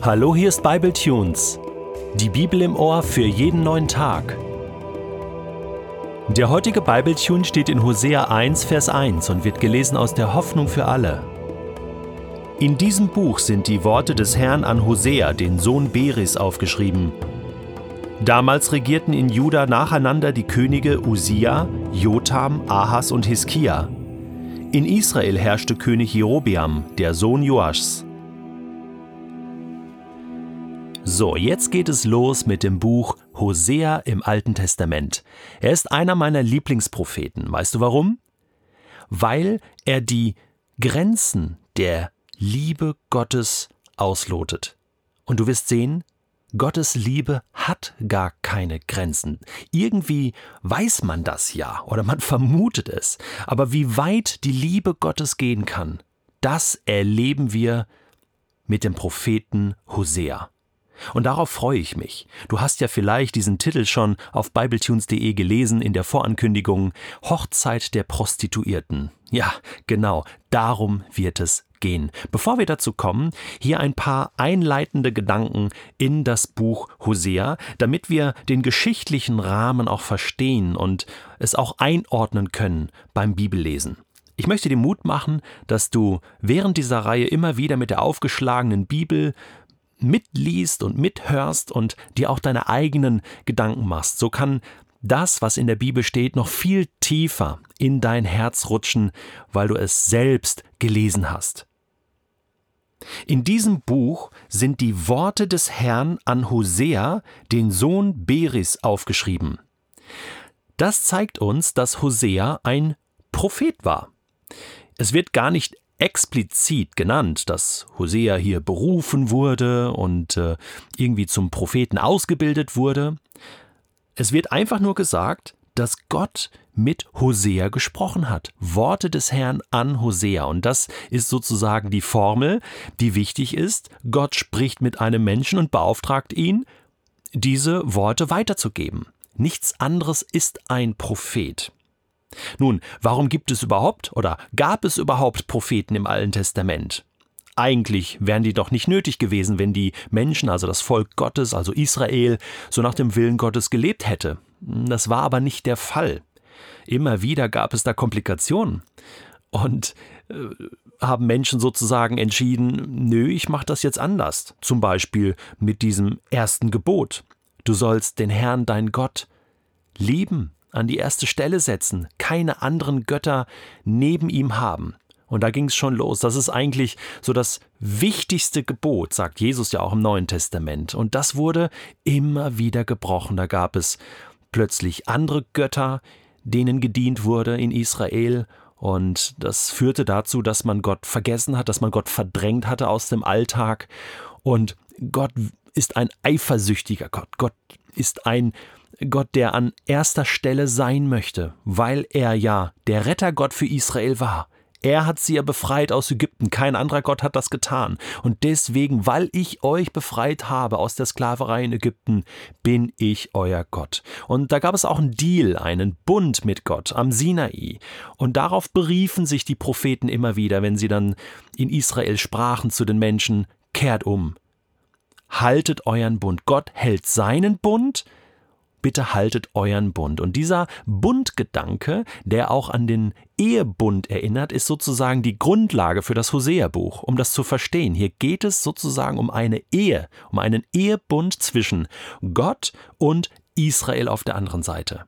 Hallo, hier ist Bible Tunes. Die Bibel im Ohr für jeden neuen Tag. Der heutige Bible Tune steht in Hosea 1, Vers 1 und wird gelesen aus der Hoffnung für alle. In diesem Buch sind die Worte des Herrn an Hosea, den Sohn Beris, aufgeschrieben. Damals regierten in Juda nacheinander die Könige Usia, Jotham, Ahas und Hiskia. In Israel herrschte König Jerobeam, der Sohn Joaschs. So, jetzt geht es los mit dem Buch Hosea im Alten Testament. Er ist einer meiner Lieblingspropheten. Weißt du warum? Weil er die Grenzen der Liebe Gottes auslotet. Und du wirst sehen, Gottes Liebe hat gar keine Grenzen. Irgendwie weiß man das ja oder man vermutet es. Aber wie weit die Liebe Gottes gehen kann, das erleben wir mit dem Propheten Hosea. Und darauf freue ich mich. Du hast ja vielleicht diesen Titel schon auf bibletunes.de gelesen in der Vorankündigung Hochzeit der Prostituierten. Ja, genau, darum wird es gehen. Bevor wir dazu kommen, hier ein paar einleitende Gedanken in das Buch Hosea, damit wir den geschichtlichen Rahmen auch verstehen und es auch einordnen können beim Bibellesen. Ich möchte dir Mut machen, dass du während dieser Reihe immer wieder mit der aufgeschlagenen Bibel mitliest und mithörst und dir auch deine eigenen Gedanken machst. So kann das, was in der Bibel steht, noch viel tiefer in dein Herz rutschen, weil du es selbst gelesen hast. In diesem Buch sind die Worte des Herrn an Hosea, den Sohn Beris, aufgeschrieben. Das zeigt uns, dass Hosea ein Prophet war. Es wird gar nicht explizit genannt, dass Hosea hier berufen wurde und äh, irgendwie zum Propheten ausgebildet wurde. Es wird einfach nur gesagt, dass Gott mit Hosea gesprochen hat. Worte des Herrn an Hosea. Und das ist sozusagen die Formel, die wichtig ist. Gott spricht mit einem Menschen und beauftragt ihn, diese Worte weiterzugeben. Nichts anderes ist ein Prophet. Nun, warum gibt es überhaupt oder gab es überhaupt Propheten im Alten Testament? Eigentlich wären die doch nicht nötig gewesen, wenn die Menschen, also das Volk Gottes, also Israel, so nach dem Willen Gottes gelebt hätte. Das war aber nicht der Fall. Immer wieder gab es da Komplikationen. Und äh, haben Menschen sozusagen entschieden, nö, ich mache das jetzt anders. Zum Beispiel mit diesem ersten Gebot. Du sollst den Herrn, dein Gott, lieben an die erste Stelle setzen, keine anderen Götter neben ihm haben. Und da ging es schon los. Das ist eigentlich so das wichtigste Gebot, sagt Jesus ja auch im Neuen Testament. Und das wurde immer wieder gebrochen. Da gab es plötzlich andere Götter, denen gedient wurde in Israel. Und das führte dazu, dass man Gott vergessen hat, dass man Gott verdrängt hatte aus dem Alltag. Und Gott ist ein eifersüchtiger Gott. Gott ist ein Gott, der an erster Stelle sein möchte, weil er ja der Rettergott für Israel war. Er hat sie ja befreit aus Ägypten, kein anderer Gott hat das getan. Und deswegen, weil ich euch befreit habe aus der Sklaverei in Ägypten, bin ich euer Gott. Und da gab es auch einen Deal, einen Bund mit Gott am Sinai. Und darauf beriefen sich die Propheten immer wieder, wenn sie dann in Israel sprachen zu den Menschen, kehrt um. Haltet euren Bund. Gott hält seinen Bund, bitte haltet euren Bund. Und dieser Bundgedanke, der auch an den Ehebund erinnert, ist sozusagen die Grundlage für das Hosea-Buch, um das zu verstehen. Hier geht es sozusagen um eine Ehe, um einen Ehebund zwischen Gott und Israel auf der anderen Seite.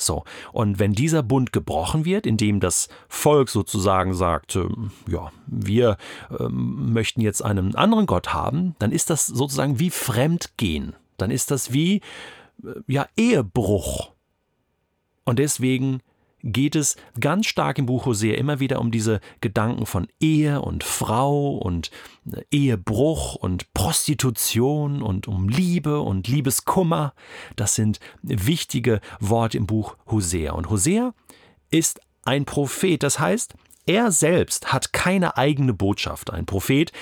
So, und wenn dieser Bund gebrochen wird, indem das Volk sozusagen sagt, äh, ja, wir äh, möchten jetzt einen anderen Gott haben, dann ist das sozusagen wie Fremdgehen. Dann ist das wie ja, Ehebruch. Und deswegen geht es ganz stark im Buch Hosea immer wieder um diese Gedanken von Ehe und Frau und äh, Ehebruch und Prostitution und um Liebe und Liebeskummer. Das sind wichtige Worte im Buch Hosea. Und Hosea ist ein Prophet, das heißt, er selbst hat keine eigene Botschaft. Ein Prophet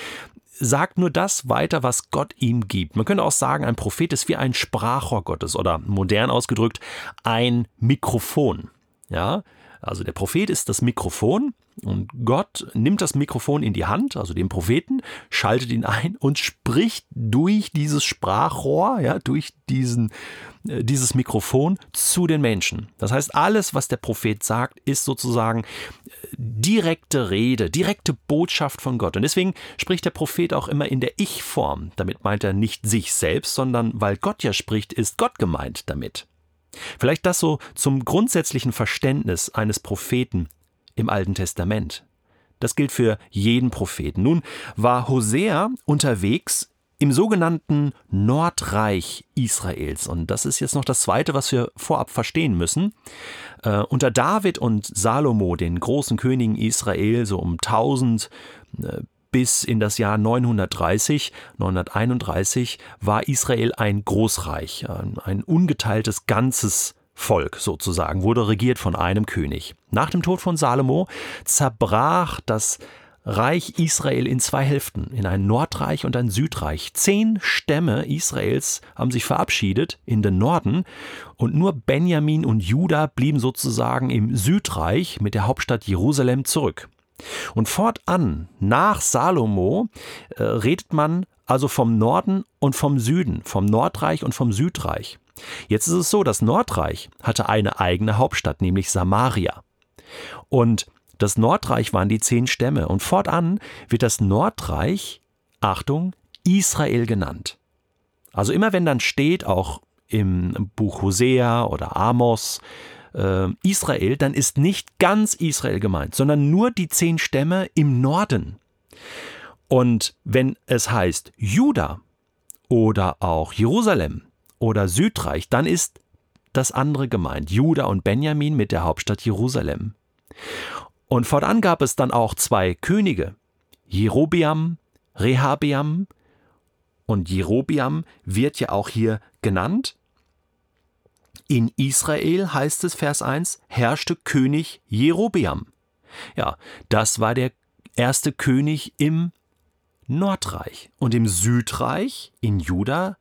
sagt nur das weiter, was Gott ihm gibt. Man könnte auch sagen, ein Prophet ist wie ein Sprachrohr Gottes oder modern ausgedrückt ein Mikrofon. Ja, also der Prophet ist das Mikrofon Und Gott nimmt das Mikrofon in die Hand, also den Propheten, schaltet ihn ein und spricht durch dieses Sprachrohr, ja, durch diesen, äh, dieses Mikrofon zu den Menschen. Das heißt, alles, was der Prophet sagt, ist sozusagen direkte Rede, direkte Botschaft von Gott. Und deswegen spricht der Prophet auch immer in der Ich-Form. Damit meint er nicht sich selbst, sondern weil Gott ja spricht, ist Gott gemeint damit. Vielleicht das so zum grundsätzlichen Verständnis eines Propheten im Alten Testament. Das gilt für jeden Propheten. Nun war Hosea unterwegs im sogenannten Nordreich Israels. Und das ist jetzt noch das Zweite, was wir vorab verstehen müssen. Äh, unter David und Salomo, den großen Königen Israel, so um 1000 äh, bis in das Jahr 930, 931 war Israel ein Großreich, ein, ein ungeteiltes ganzes Volk sozusagen, wurde regiert von einem König. Nach dem Tod von Salomo zerbrach das Reich Israel in zwei Hälften, in ein Nordreich und ein Südreich. Zehn Stämme Israels haben sich verabschiedet in den Norden und nur Benjamin und Juda blieben sozusagen im Südreich mit der Hauptstadt Jerusalem zurück. Und fortan, nach Salomo, äh, redet man also vom Norden und vom Süden, vom Nordreich und vom Südreich. Jetzt ist es so, das Nordreich hatte eine eigene Hauptstadt, nämlich Samaria. Und das Nordreich waren die zehn Stämme. Und fortan wird das Nordreich, Achtung, Israel genannt. Also immer wenn dann steht, auch im Buch Hosea oder Amos, äh, Israel, dann ist nicht ganz Israel gemeint, sondern nur die zehn Stämme im Norden. Und wenn es heißt Juda oder auch Jerusalem oder Südreich, dann ist das andere gemeint, Juda und Benjamin mit der Hauptstadt Jerusalem. Und fortan gab es dann auch zwei Könige, Jerobiam, Rehabiam, und Jerobiam wird ja auch hier genannt. In Israel heißt es Vers 1, herrschte König Jerobiam. Ja, das war der erste König im Nordreich. Und im Südreich, in Juda,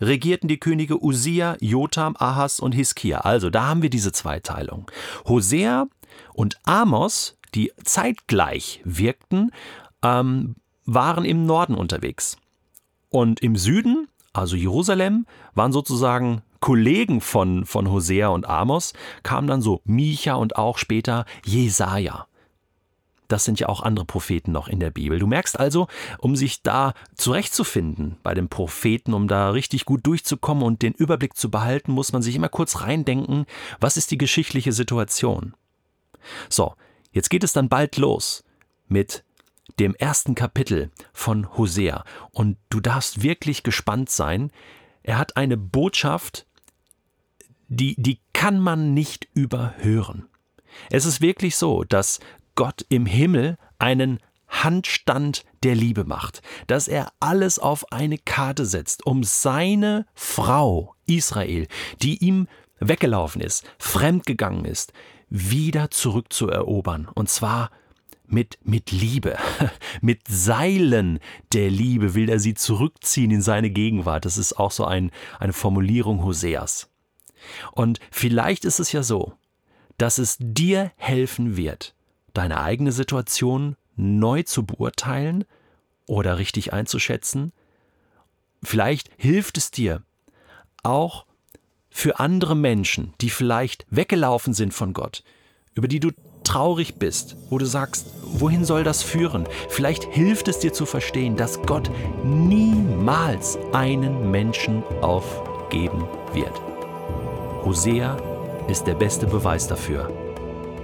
regierten die Könige Usia, Jotam, Ahas und Hiskia. Also da haben wir diese Zweiteilung. Hosea und Amos, die zeitgleich wirkten, ähm, waren im Norden unterwegs. Und im Süden, also Jerusalem, waren sozusagen Kollegen von, von Hosea und Amos kamen dann so Micha und auch später Jesaja. Das sind ja auch andere Propheten noch in der Bibel. Du merkst also, um sich da zurechtzufinden bei den Propheten, um da richtig gut durchzukommen und den Überblick zu behalten, muss man sich immer kurz reindenken, was ist die geschichtliche Situation. So, jetzt geht es dann bald los mit dem ersten Kapitel von Hosea. Und du darfst wirklich gespannt sein. Er hat eine Botschaft, die, die kann man nicht überhören. Es ist wirklich so, dass Gott im Himmel einen Handstand der Liebe macht, dass er alles auf eine Karte setzt, um seine Frau Israel, die ihm weggelaufen ist, fremdgegangen ist, wieder zurückzuerobern. Und zwar mit, mit Liebe, mit Seilen der Liebe will er sie zurückziehen in seine Gegenwart. Das ist auch so ein, eine Formulierung Hoseas. Und vielleicht ist es ja so, dass es dir helfen wird, deine eigene Situation neu zu beurteilen oder richtig einzuschätzen. Vielleicht hilft es dir auch für andere Menschen, die vielleicht weggelaufen sind von Gott, über die du traurig bist, wo du sagst, wohin soll das führen? Vielleicht hilft es dir zu verstehen, dass Gott niemals einen Menschen aufgeben wird. Hosea ist der beste Beweis dafür.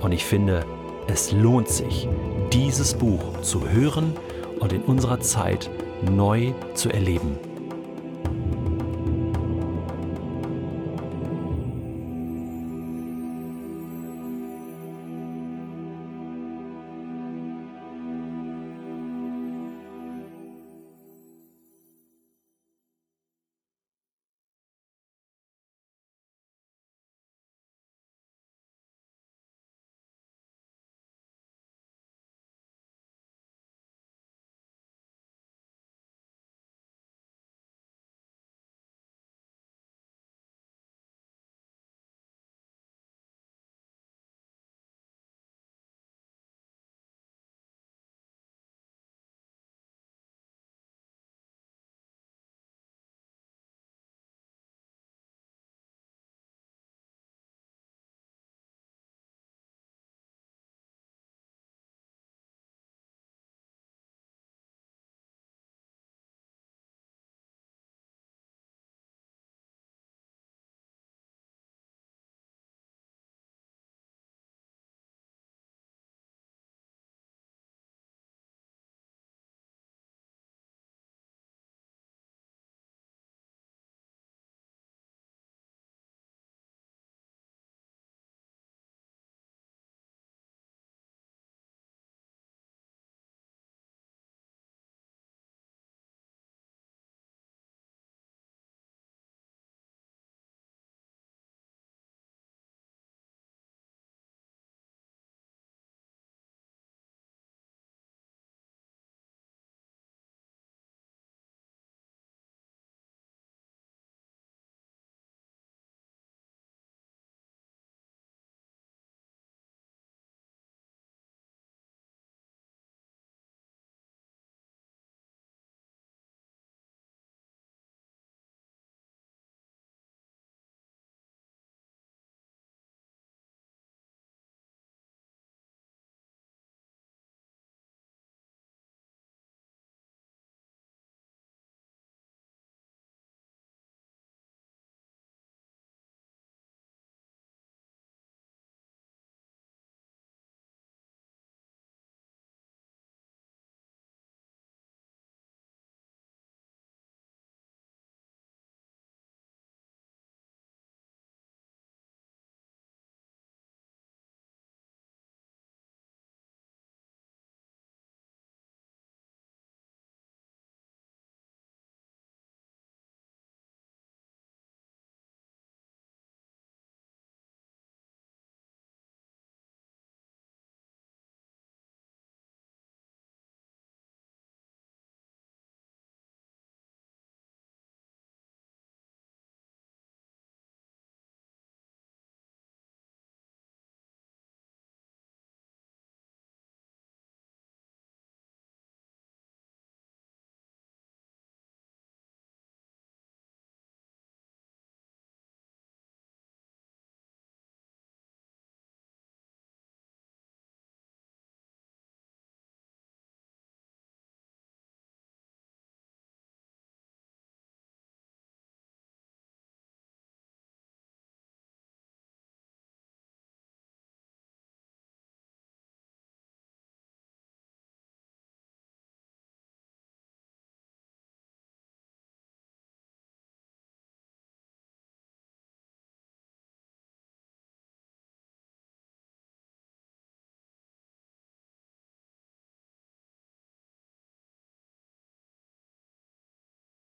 Und ich finde, es lohnt sich, dieses Buch zu hören und in unserer Zeit neu zu erleben.